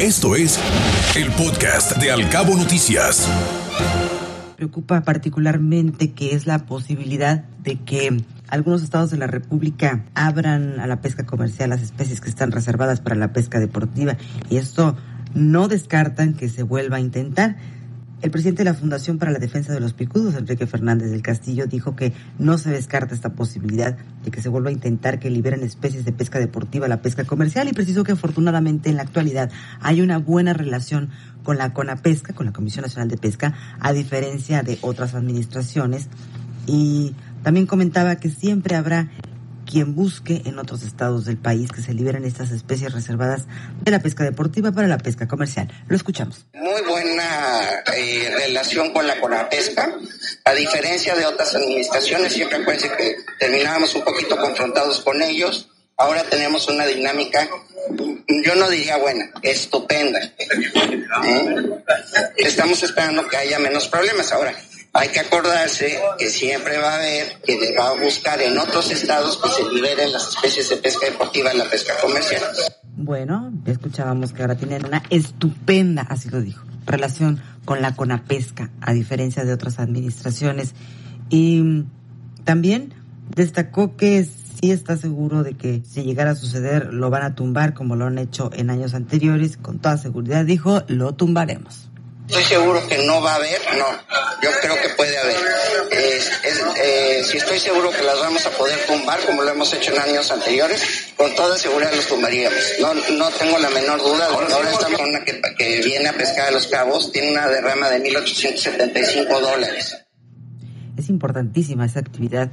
Esto es el podcast de Alcabo Noticias. Preocupa particularmente que es la posibilidad de que algunos estados de la República abran a la pesca comercial las especies que están reservadas para la pesca deportiva y esto no descartan que se vuelva a intentar. El presidente de la Fundación para la Defensa de los Picudos, Enrique Fernández del Castillo, dijo que no se descarta esta posibilidad de que se vuelva a intentar que liberen especies de pesca deportiva a la pesca comercial y precisó que afortunadamente en la actualidad hay una buena relación con la CONAPESCA, con la Comisión Nacional de Pesca, a diferencia de otras administraciones. Y también comentaba que siempre habrá quien busque en otros estados del país que se liberen estas especies reservadas de la pesca deportiva para la pesca comercial. Lo escuchamos. Muy buena eh, relación con la CONAPESCA. A diferencia de otras administraciones, siempre acuérdense que terminábamos un poquito confrontados con ellos. Ahora tenemos una dinámica, yo no diría buena, estupenda. ¿Eh? Estamos esperando que haya menos problemas. Ahora, hay que acordarse que siempre va a haber que va a buscar en otros estados que se liberen las especies de pesca deportiva en la pesca comercial. Bueno, escuchábamos que ahora tienen una estupenda, así lo dijo, relación con la CONAPESCA, a diferencia de otras administraciones. Y también destacó que sí está seguro de que si llegara a suceder lo van a tumbar como lo han hecho en años anteriores. Con toda seguridad dijo, lo tumbaremos. Estoy seguro que no va a haber, no. Yo creo que puede haber. Eh, si estoy seguro que las vamos a poder tumbar, como lo hemos hecho en años anteriores, con toda seguridad los tumbaríamos. No, no tengo la menor duda. Ahora esta persona que, que viene a pescar a los cabos tiene una derrama de 1.875 dólares. Es importantísima esa actividad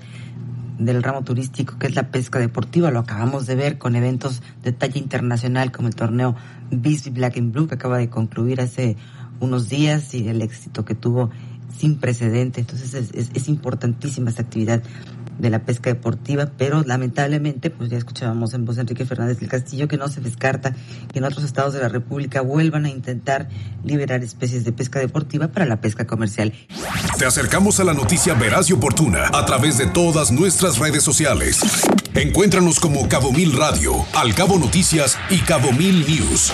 del ramo turístico, que es la pesca deportiva. Lo acabamos de ver con eventos de talla internacional como el torneo Bisbee Black and Blue, que acaba de concluir hace unos días y el éxito que tuvo sin precedente. Entonces es, importantísima esta actividad de la pesca deportiva, pero lamentablemente, pues ya escuchábamos en voz de Enrique Fernández del Castillo que no se descarta que en otros estados de la República vuelvan a intentar liberar especies de pesca deportiva para la pesca comercial. Te acercamos a la noticia veraz y oportuna a través de todas nuestras redes sociales. Encuéntranos como Cabo Mil Radio, Al Cabo Noticias y Cabo Mil News.